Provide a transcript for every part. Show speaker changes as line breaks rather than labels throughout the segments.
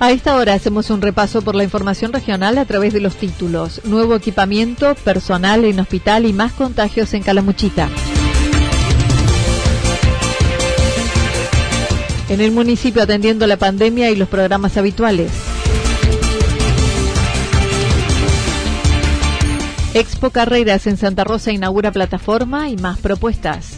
A esta hora hacemos un repaso por la información regional a través de los títulos. Nuevo equipamiento, personal en hospital y más contagios en Calamuchita. En el municipio atendiendo la pandemia y los programas habituales. Expo Carreras en Santa Rosa inaugura plataforma y más propuestas.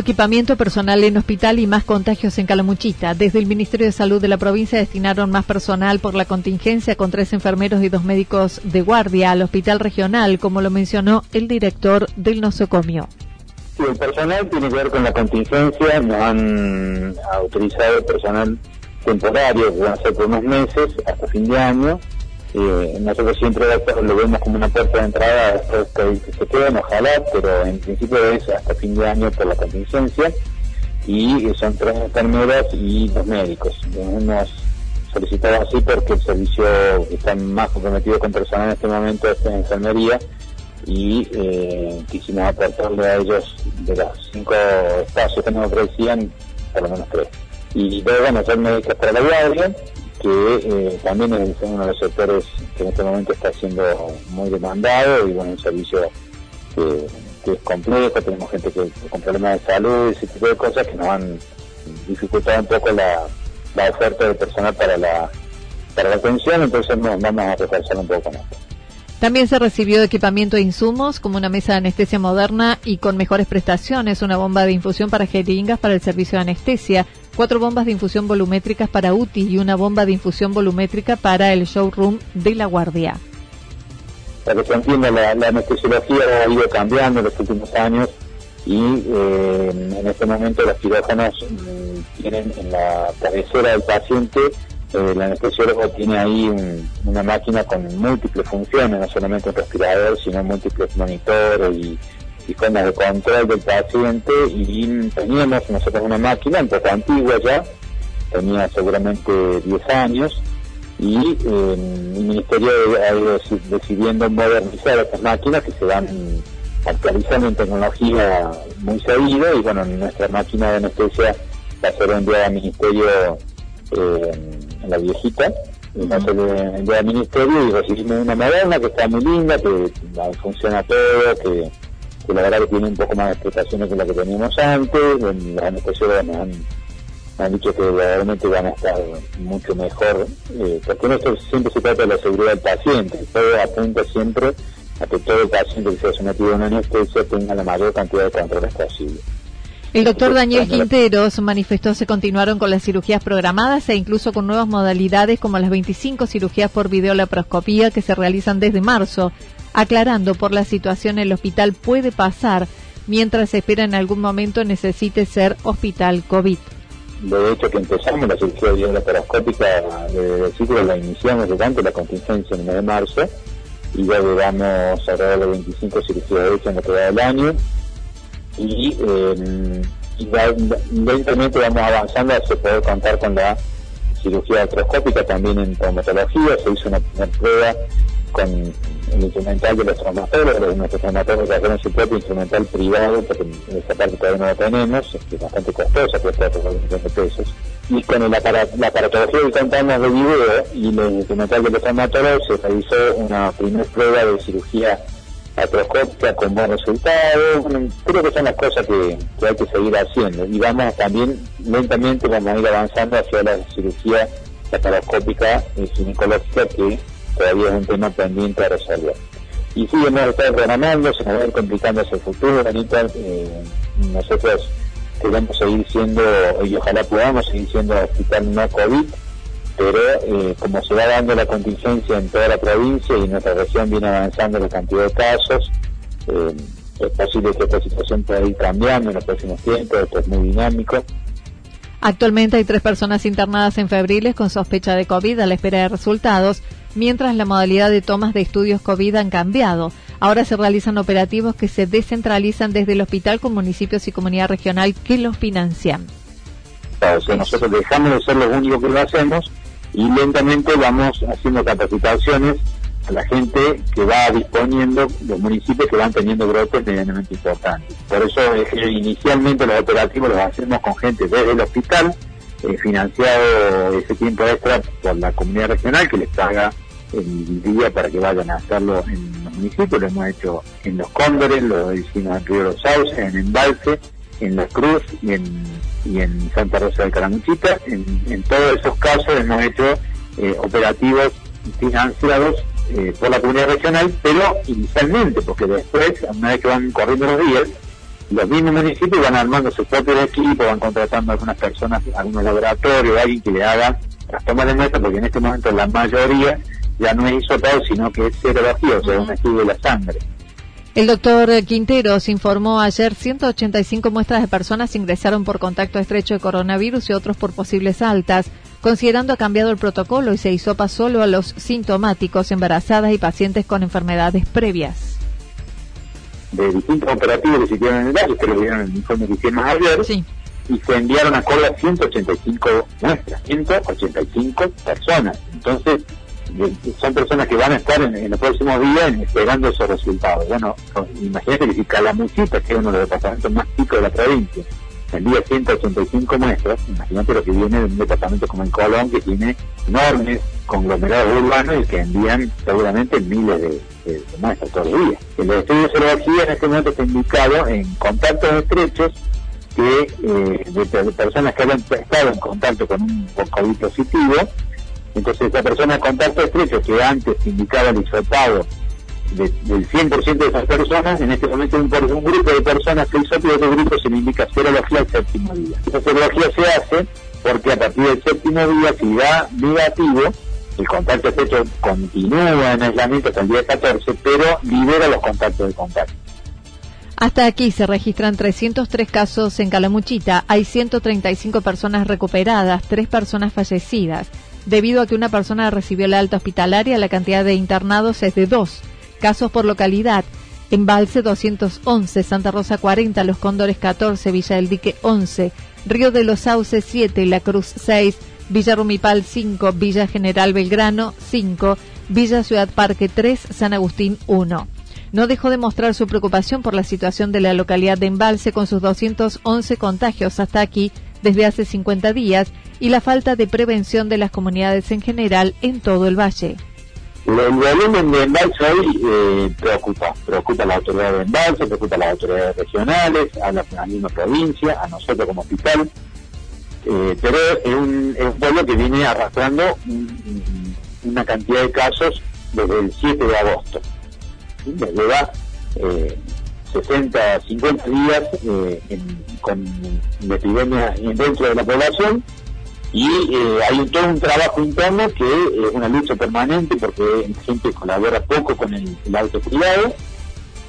Equipamiento personal en hospital y más contagios en Calamuchita. Desde el Ministerio de Salud de la provincia destinaron más personal por la contingencia con tres enfermeros y dos médicos de guardia al hospital regional, como lo mencionó el director del nosocomio.
El personal tiene que ver con la contingencia. Nos han autorizado personal temporario que van a ser por unos meses hasta fin de año eh, nosotros siempre lo vemos como una puerta de entrada después que se quedan, ojalá, pero en principio es hasta fin de año por la contingencia y son tres enfermeras y dos médicos. Hemos solicitado así porque el servicio está más comprometido con personal en este momento es en enfermería y eh, quisimos aportarle a ellos de los cinco espacios que nos ofrecían, por lo menos tres. Y luego a ser médicos para la guardia que eh, también es uno de los sectores que en este momento está siendo muy demandado y bueno, un servicio que, es complejo, tenemos gente que, con problemas de salud, ese tipo de cosas que nos han dificultado un poco la, oferta de personal para la, para la atención, entonces nos vamos a reforzar un poco con esto.
También se recibió equipamiento de insumos como una mesa de anestesia moderna y con mejores prestaciones, una bomba de infusión para jeringas para el servicio de anestesia, cuatro bombas de infusión volumétricas para UTI y una bomba de infusión volumétrica para el showroom de la guardia.
Para que se entienda, la, anestesiología ha ido cambiando en los últimos años y eh, en este momento los quirófanos mm, tienen en la cabecera del paciente eh, el anestesiólogo tiene ahí una máquina con múltiples funciones, no solamente un respirador, sino múltiples monitores y sistemas de control del paciente y teníamos nosotros una máquina un poco antigua ya, tenía seguramente 10 años y eh, el Ministerio ha ido decidiendo modernizar estas máquinas que se van actualizando en tecnología muy seguido y bueno, nuestra máquina de anestesia va a ser enviada al Ministerio eh, la viejita, va a ser enviada al Ministerio y recibimos una moderna que está muy linda, que funciona todo, que que la verdad que tiene un poco más de explotaciones que la que teníamos antes, los anestesiólogos nos han, han dicho que realmente van a estar mucho mejor, eh, porque esto siempre se trata de la seguridad del paciente, todo apunta siempre a que todo el paciente que sea sometido a una anestesia tenga la mayor cantidad de controles posible.
El doctor Daniel Quinteros manifestó se continuaron con las cirugías programadas e incluso con nuevas modalidades como las 25 cirugías por videolaparoscopía que se realizan desde marzo, aclarando por la situación el hospital puede pasar mientras espera en algún momento necesite ser hospital COVID.
De hecho que empezamos la cirugía videolaparoscópica de ciclo la iniciamos durante la contingencia en el mes de marzo y ya llevamos alrededor de 25 cirugías hechas en lo que va del año y, eh, lentamente vamos avanzando hacia poder contar con la cirugía artroscópica también en traumatología, se hizo una prueba con el instrumental de los traumatólogos, nuestros traumatólogos hacen su propio instrumental privado, porque en esa parte todavía no lo tenemos, es bastante costosa, cuesta otros millones de pesos. Y con el la aparatología que contamos de video y el instrumental de los traumatólogos se realizó una primera prueba de cirugía artroscópica con buen resultado. creo que son las cosas que, que, hay que seguir haciendo. Y vamos también, lentamente, vamos a ir avanzando hacia la cirugía laparoscópica y ginecológica que todavía es un tema pendiente a resolver. Y sí, hemos estado programando, se nos va a ir complicando hacia el futuro, Anita. Eh, nosotros queremos seguir siendo, y ojalá podamos seguir siendo hospital no COVID, pero eh, como se va dando la contingencia en toda la provincia y nuestra región viene avanzando la cantidad de casos, eh, es posible que esta situación pueda ir cambiando en los próximos tiempos, esto es muy dinámico.
Actualmente hay tres personas internadas en febriles con sospecha de COVID a la espera de resultados, mientras la modalidad de tomas de estudios COVID han cambiado. Ahora se realizan operativos que se descentralizan desde el hospital con municipios y comunidad regional que los financian.
O sea, nosotros dejamos de ser los únicos que lo hacemos y lentamente vamos haciendo capacitaciones a la gente que va disponiendo, los municipios que van teniendo brotes medianamente importantes. Por eso inicialmente los operativos los hacemos con gente desde el hospital, eh, financiado ese tiempo extra por la comunidad regional que les paga el día para que vayan a hacerlo en los municipios, lo hemos hecho en Los Cóndores, lo hicimos en Río Los Sauces, en Embalse, en La Cruz y en Santa Rosa de Caramuchita. En, todos esos casos hemos hecho eh, operativos financiados eh, por la comunidad regional, pero inicialmente, porque después, una vez que van corriendo los días, los mismos municipios van armando su propio equipo, van contratando a algunas personas, algunos laboratorios, alguien que le haga las tomas de muestra, porque en este momento la mayoría ya no es isopado, sino que es serología, o sea, un estudio de la sangre.
El doctor Quinteros informó ayer 185 muestras de personas ingresaron por contacto estrecho de coronavirus y otros por posibles altas. Considerando ha cambiado el protocolo y se hisopa solo a los sintomáticos, embarazadas y pacientes con enfermedades previas.
De distintos operativos que se hicieron en el valle, que lo vieron en el informe que hicimos ayer, sí. y se enviaron a Córdoba 185 muestras, 185 personas. Entonces, son personas que van a estar en, los próximos días esperando esos resultados. Bueno, imagínate que si Calamuchita, que es uno de los departamentos más chicos de la provincia, envía 185 muestras, imagínate lo que viene de un departamento como en Colón, que tiene enormes conglomerados urbanos y que envían seguramente miles de, muestras todos los. El estudio de serología en este momento está indicado en contactos estrechos que eh, de, personas que han estado en contacto con un COVID positivo entonces, esa persona de contacto estrecho que antes indicaba el hisopado del 100% de esas personas, en este momento un, un grupo de personas que hizo y otro grupo se le indica serología al séptimo día. Esa serología se hace porque a partir del séptimo día, si da negativo, el contacto estrecho continúa en aislamiento hasta el día 14, pero libera los contactos de contacto.
Hasta aquí se registran 303 casos en Calamuchita. Hay 135 personas recuperadas, 3 personas fallecidas. Debido a que una persona recibió la alta hospitalaria, la cantidad de internados es de dos. Casos por localidad. Embalse 211, Santa Rosa 40, Los Cóndores 14, Villa del Dique 11, Río de los Sauces 7, La Cruz 6, Villa Rumipal 5, Villa General Belgrano 5, Villa Ciudad Parque 3, San Agustín 1. No dejó de mostrar su preocupación por la situación de la localidad de Embalse con sus 211 contagios hasta aquí desde hace 50 días y la falta de prevención de las comunidades en general en todo el valle.
El volumen de embalse hoy eh, preocupa, preocupa a la autoridad de embalse, preocupa a las autoridades regionales, a la, misma provincia, a nosotros como hospital, eh, pero es un, pueblo que viene arrastrando una cantidad de casos desde el 7 de agosto. Lleva eh, 60, 50 días eh, con epidemia dentro de la población y eh, hay todo un trabajo interno que es una lucha permanente porque la gente colabora poco con el, autocuidado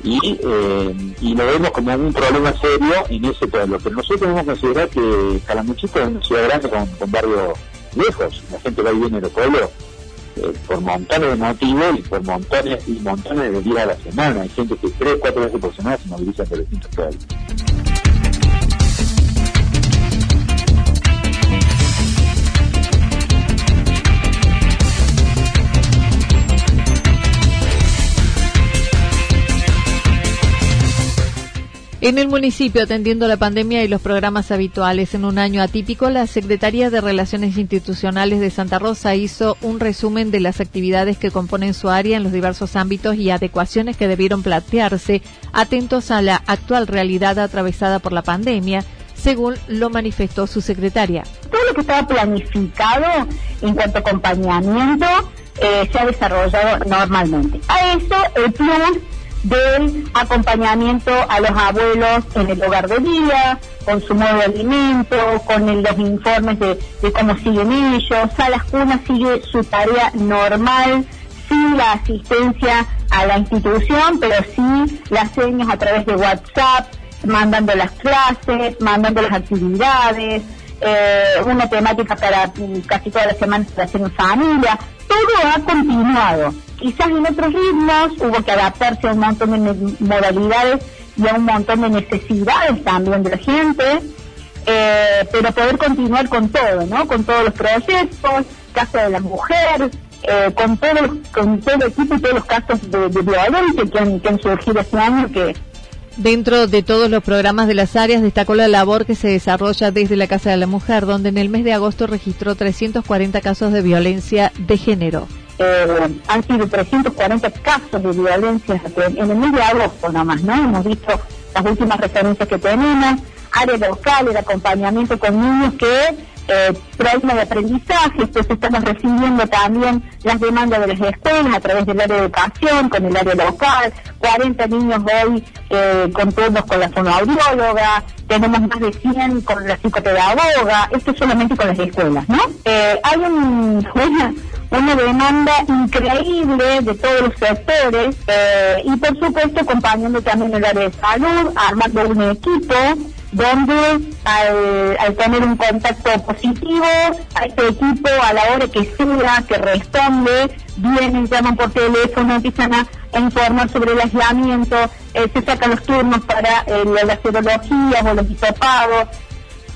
y, eh, y lo vemos como un problema serio en ese pueblo. Pero nosotros debemos considerar que Calamuchita es una ciudad grande con, con barrios lejos, la gente va y viene de los pueblos eh, por montones de motivos y por montones y montones de días a la semana. Hay gente que tres, cuatro veces por semana se moviliza por distintos pueblos.
En el municipio, atendiendo la pandemia y los programas habituales en un año atípico, la Secretaría de Relaciones Institucionales de Santa Rosa hizo un resumen de las actividades que componen su área en los diversos ámbitos y adecuaciones que debieron plantearse, atentos a la actual realidad atravesada por la pandemia, según lo manifestó su secretaria.
Todo lo que estaba planificado en cuanto a acompañamiento eh, se ha desarrollado normalmente. A eso el plus del acompañamiento a los abuelos en el hogar de día, con su modo de alimento, con los informes de, cómo siguen ellos. Salas Cunas sigue su tarea normal, sin la asistencia a la institución, pero sí las señas a través de WhatsApp, mandando las clases, mandando las actividades, eh, una temática para mm, casi todas las semanas para hacer familia. Todo ha continuado quizás en otros ritmos hubo que adaptarse a un montón de modalidades y a un montón de necesidades también de la gente, eh, pero poder continuar con todo, ¿no? Con todos los proyectos, Casa de la Mujer, eh, con, todo, con todo el equipo y todos los casos de, violencia que han, que han surgido este año que
Dentro de todos los programas de las áreas destacó la labor que se desarrolla desde la Casa de la Mujer, donde en el mes de agosto registró 340 casos de violencia de género.
Eh, han sido 340 casos de violencia en el mes de agosto nomás, ¿no? Hemos visto las últimas referencias que tenemos, área local, el acompañamiento con niños que eh, de aprendizaje, pues estamos recibiendo también las demandas de las escuelas a través del área de educación, con el área local, 40 niños hoy eh, con todos con la fonoaudióloga, tenemos más de 100 con la psicopedagoga, esto solamente con las escuelas, ¿no? Eh, hay un, una demanda increíble de todos los sectores eh, y por supuesto acompañando también el área de salud, armando un equipo donde al, tener un contacto positivo, a este equipo a la hora que sea, que responde, vienen, llaman por teléfono, empiezan a, informar sobre el aislamiento, eh, se sacan los turnos para eh, las serologías o los hisopados,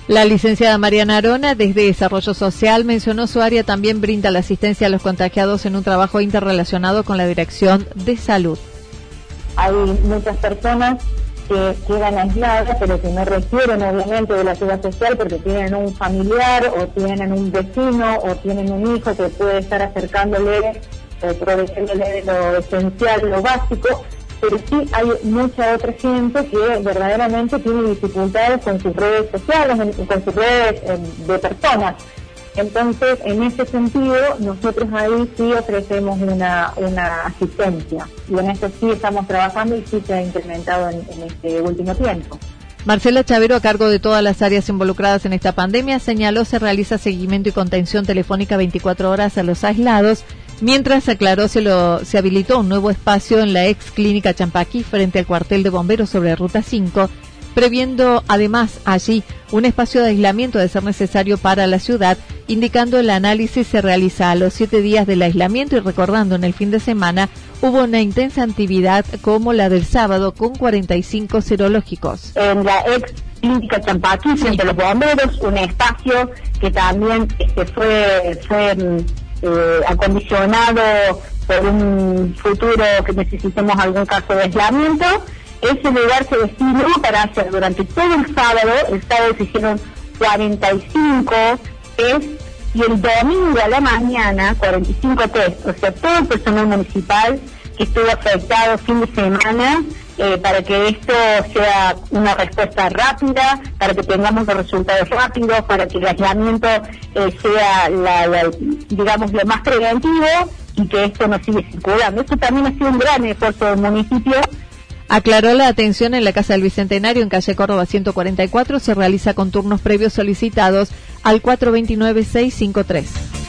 la licenciada Mariana Arona, desde Desarrollo Social, mencionó su área también brinda la asistencia a los contagiados en un trabajo interrelacionado con la Dirección de Salud.
Hay muchas personas que quedan aisladas, pero que no requieren obviamente de la ayuda social porque tienen un familiar o tienen un vecino o tienen un hijo que puede estar acercándole, eh, proveyéndole lo esencial, lo básico, pero sí hay mucha otra gente que verdaderamente tiene dificultades con sus redes sociales, con sus redes de personas. Entonces, en ese sentido, nosotros ahí sí ofrecemos una, una asistencia y en eso sí estamos trabajando y sí se ha incrementado en, este último tiempo.
Marcela Chavero, a cargo de todas las áreas involucradas en esta pandemia, señaló se realiza seguimiento y contención telefónica 24 horas a los aislados Mientras aclaró, se, lo, se habilitó un nuevo espacio en la ex clínica Champaquí frente al cuartel de bomberos sobre Ruta 5, previendo además allí un espacio de aislamiento de ser necesario para la ciudad, indicando el análisis se realiza a los siete días del aislamiento y recordando en el fin de semana hubo una intensa actividad como la del sábado con 45 serológicos.
En la ex clínica Champaquí frente a los bomberos, un espacio que también este, fue, fue mm, eh, acondicionado por un futuro que necesitemos algún caso de aislamiento. Ese lugar se destinó para hacer durante todo el sábado, el sábado se hicieron 45 test y el domingo a la mañana 45 test, o sea, todo el personal municipal que estuvo afectado fin de semana eh, para que esto sea una respuesta rápida, para que tengamos los resultados rápidos, para que el aislamiento eh, sea, la, digamos, lo más preventivo y que esto no siga circulando. Esto también ha sido un gran esfuerzo del municipio.
Aclaró la atención en la Casa del Bicentenario en calle Córdoba 144. Se realiza con turnos previos solicitados al 429-653.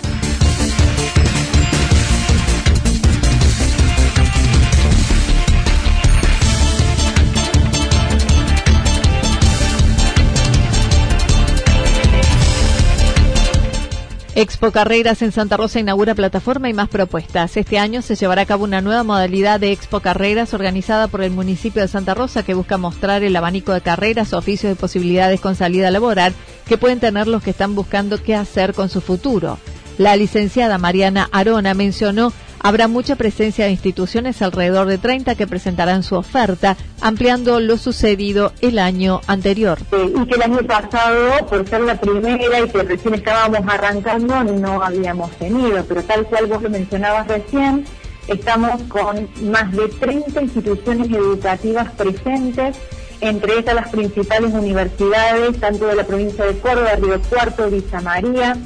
Expo Carreras en Santa Rosa inaugura plataforma y más propuestas. Este año se llevará a cabo una nueva modalidad de Expo Carreras organizada por el municipio de Santa Rosa que busca mostrar el abanico de carreras, oficios y posibilidades con salida laboral que pueden tener los que están buscando qué hacer con su futuro. La licenciada Mariana Arona mencionó Habrá mucha presencia de instituciones, alrededor de 30, que presentarán su oferta, ampliando lo sucedido el año anterior.
y que el año pasado, por ser la primera y que recién estábamos arrancando, no habíamos tenido, pero tal cual vos lo mencionabas recién, estamos con más de 30 instituciones educativas presentes, entre ellas las principales universidades, tanto de la provincia de Córdoba, Río Cuarto, Villa María,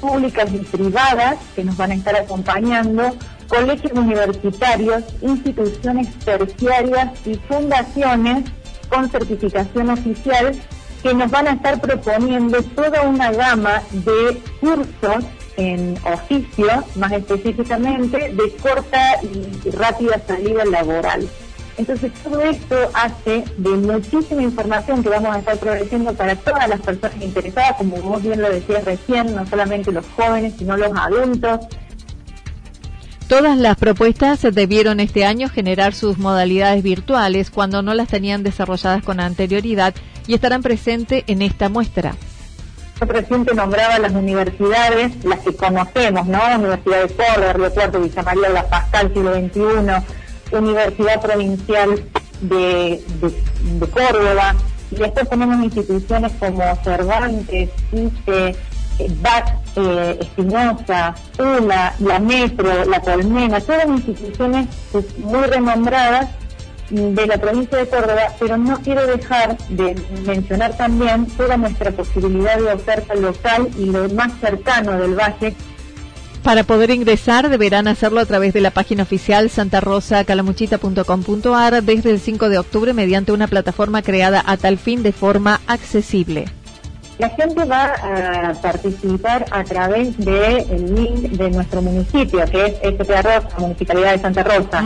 públicas y privadas, que nos van a estar acompañando, colegios universitarios, instituciones terciarias y fundaciones con certificación oficial que nos van a estar proponiendo toda una gama de cursos en oficio, más específicamente, de corta y rápida salida laboral. Entonces todo esto hace de muchísima información que vamos a estar progresando para todas las personas interesadas, como vos bien lo decías recién, no solamente los jóvenes, sino los adultos,
Todas las propuestas debieron este año generar sus modalidades virtuales cuando no las tenían desarrolladas con anterioridad y estarán presentes en esta muestra.
Yo reciente nombraba las universidades, las que conocemos, ¿no? Universidad de Córdoba, Río Cuarto, Villa María, La Pascal, siglo XXI, Universidad Provincial de, de Córdoba, y después tenemos instituciones como Cervantes, ICE, BAC, eh, Espinosa, ULA, la Metro, la Colmena, todas instituciones muy renombradas de la provincia de Córdoba, pero no quiero dejar de mencionar también toda nuestra posibilidad de oferta local y lo más cercano del valle.
Para poder ingresar deberán hacerlo a través de la página oficial santarosacalamuchita.com.ar desde el 5 de octubre mediante una plataforma creada a tal fin de forma accesible.
La gente va a participar a través del link de nuestro municipio, que es SPA Rosa, Municipalidad de Santa Rosa.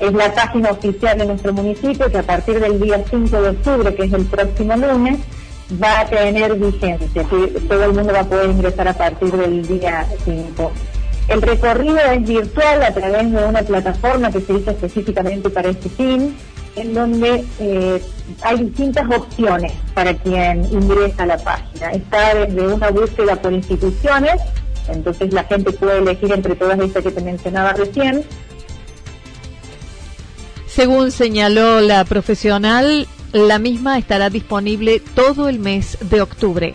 Es la página oficial de nuestro municipio que a partir del día 5 de octubre, que es el próximo lunes, va a tener vigencia, todo el mundo va a poder ingresar a partir del día 5. El recorrido es virtual a través de una plataforma que se hizo específicamente para este fin en donde eh, hay distintas opciones para quien ingresa a la página. Está desde una búsqueda por instituciones, entonces la gente puede elegir entre todas estas que te mencionaba recién.
Según señaló la profesional, la misma estará disponible todo el mes de octubre.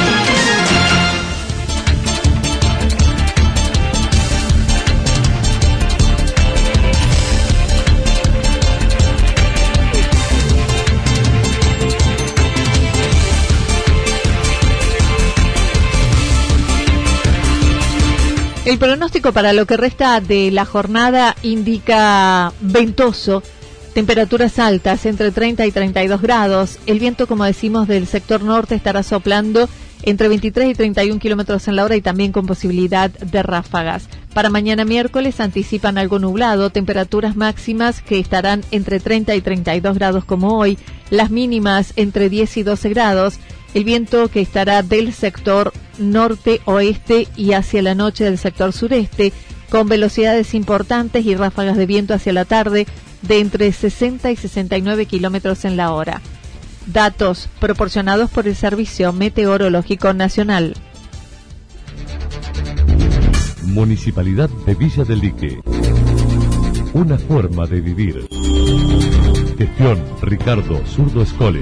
El pronóstico para lo que resta de la jornada indica ventoso, temperaturas altas entre 30 y 32 grados. El viento, como decimos, del sector norte estará soplando entre 23 y 31 kilómetros en la hora y también con posibilidad de ráfagas. Para mañana miércoles anticipan algo nublado, temperaturas máximas que estarán entre 30 y 32 grados como hoy, las mínimas entre 10 y 12 grados el viento que estará del sector norte-oeste y hacia la noche del sector sureste, con velocidades importantes y ráfagas de viento hacia la tarde de entre 60 y 69 kilómetros en la hora. Datos proporcionados por el Servicio Meteorológico Nacional.
Municipalidad de Villa del Lique. Una forma de vivir. Gestión Ricardo Zurdo Escole.